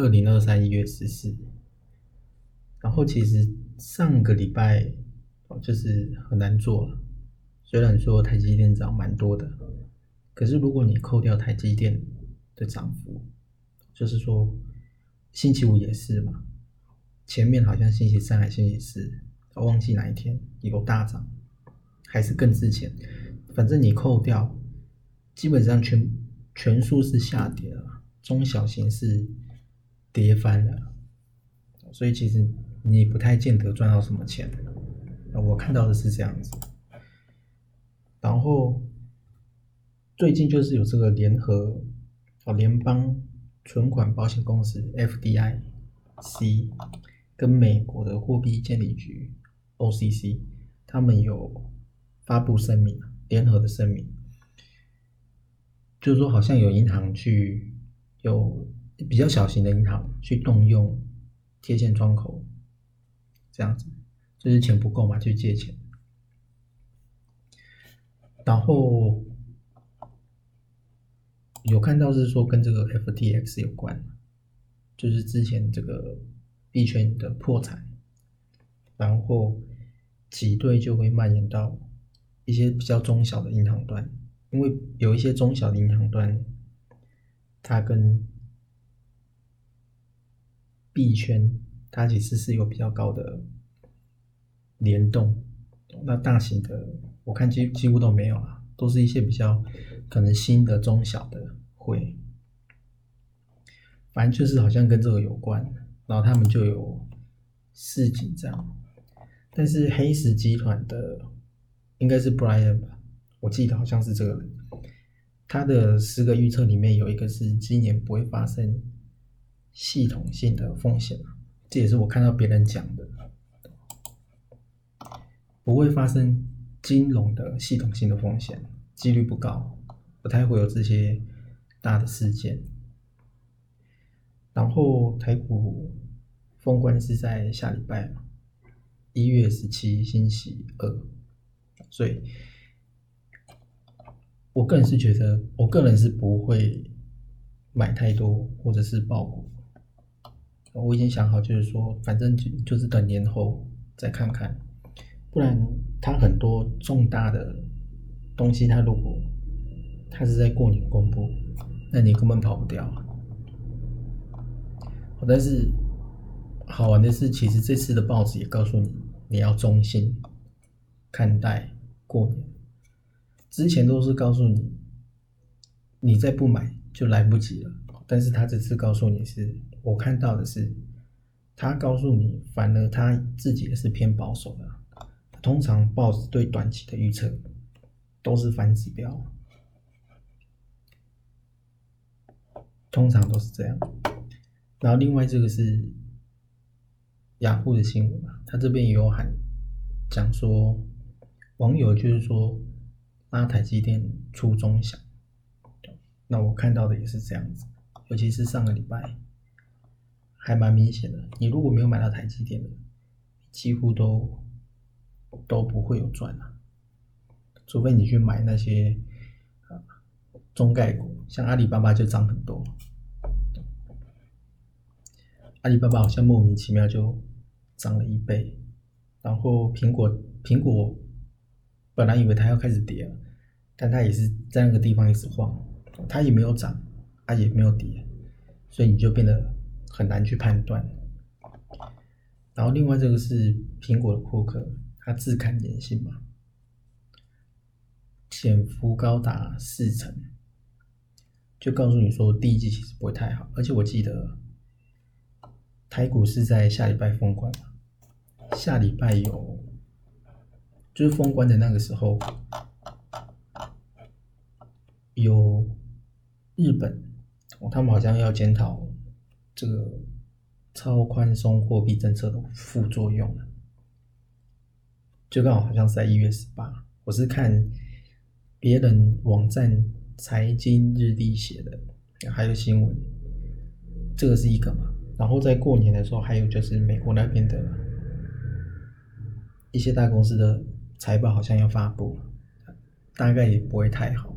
二零二三一月十四，然后其实上个礼拜就是很难做了，虽然说台积电涨蛮多的，可是如果你扣掉台积电的涨幅，就是说星期五也是嘛，前面好像星期三还星期四，我忘记哪一天有大涨，还是更之前，反正你扣掉，基本上全全数是下跌了。中小型是跌翻了，所以其实你不太见得赚到什么钱。我看到的是这样子，然后最近就是有这个联合哦联邦存款保险公司 FDIC 跟美国的货币监理局 OCC，他们有发布声明，联合的声明，就是说好像有银行去。有比较小型的银行去动用贴现窗口，这样子就是钱不够嘛，去借钱。然后有看到是说跟这个 FTX 有关，就是之前这个币圈的破产，然后挤兑就会蔓延到一些比较中小的银行端，因为有一些中小的银行端。它跟币圈，它其实是有比较高的联动。那大型的，我看几几乎都没有了，都是一些比较可能新的中小的会。反正就是好像跟这个有关，然后他们就有市井这样。但是黑石集团的应该是 Brian 吧，我记得好像是这个人。他的十个预测里面有一个是今年不会发生系统性的风险，这也是我看到别人讲的，不会发生金融的系统性的风险，几率不高，不太会有这些大的事件。然后台股封关是在下礼拜一月十七星期二，所以。我个人是觉得，我个人是不会买太多或者是爆股。我已经想好，就是说，反正就就是等年后再看看。不然，它很多重大的东西，它如果它是在过年公布，那你根本跑不掉。但是好玩的是，其实这次的报纸也告诉你，你要中心看待过年。之前都是告诉你，你再不买就来不及了。但是他这次告诉你是，我看到的是，他告诉你，反而他自己也是偏保守的。通常报纸对短期的预测都是反指标，通常都是这样。然后另外这个是雅虎的新闻嘛，他这边也有喊讲说，网友就是说。拉台积电出中小，那我看到的也是这样子，尤其是上个礼拜，还蛮明显的。你如果没有买到台积电的，几乎都都不会有赚啊，除非你去买那些啊中概股，像阿里巴巴就涨很多，阿里巴巴好像莫名其妙就涨了一倍，然后苹果苹果。本来以为它要开始跌了，但它也是在那个地方一直晃，它也没有涨，它也没有跌，所以你就变得很难去判断。然后另外这个是苹果的库克，它自砍年薪嘛，潜伏高达四成，就告诉你说第一季其实不会太好，而且我记得台股是在下礼拜封关嘛，下礼拜有。就是封关的那个时候，有日本，他们好像要检讨这个超宽松货币政策的副作用。就刚好好像是在一月十八，我是看别人网站财经日历写的，还有新闻，这个是一个嘛。然后在过年的时候，还有就是美国那边的一些大公司的财报好像要发布，大概也不会太好，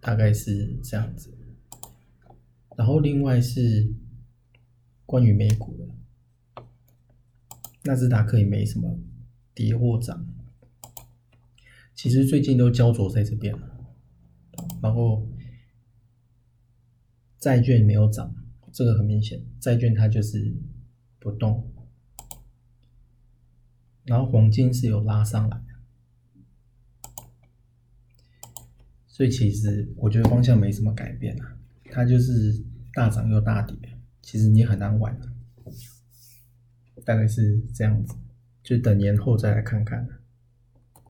大概是这样子。然后另外是关于美股的，纳斯达克也没什么跌或涨，其实最近都焦灼在这边了，然后债券没有涨。这个很明显，债券它就是不动，然后黄金是有拉上来，所以其实我觉得方向没什么改变啊，它就是大涨又大跌，其实你很难玩，大概是这样子，就等年后再来看看。